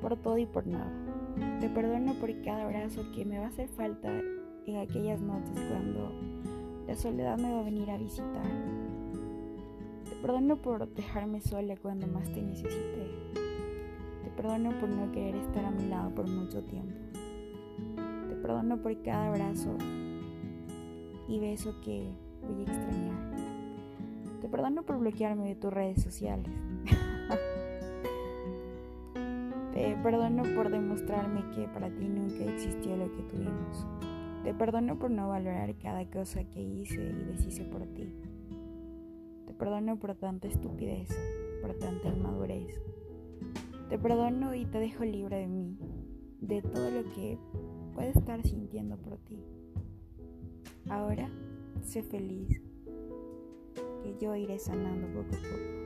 por todo y por nada. Te perdono por cada abrazo que me va a hacer falta en aquellas noches cuando la soledad me va a venir a visitar. Te perdono por dejarme sola cuando más te necesité. Te perdono por no querer estar a mi lado por mucho tiempo. Te perdono por cada abrazo y beso que voy a extrañar. Te perdono por bloquearme de tus redes sociales. Perdono por demostrarme que para ti nunca existió lo que tuvimos. Te perdono por no valorar cada cosa que hice y deshice por ti. Te perdono por tanta estupidez, por tanta inmadurez. Te perdono y te dejo libre de mí, de todo lo que puede estar sintiendo por ti. Ahora, sé feliz, que yo iré sanando poco a poco.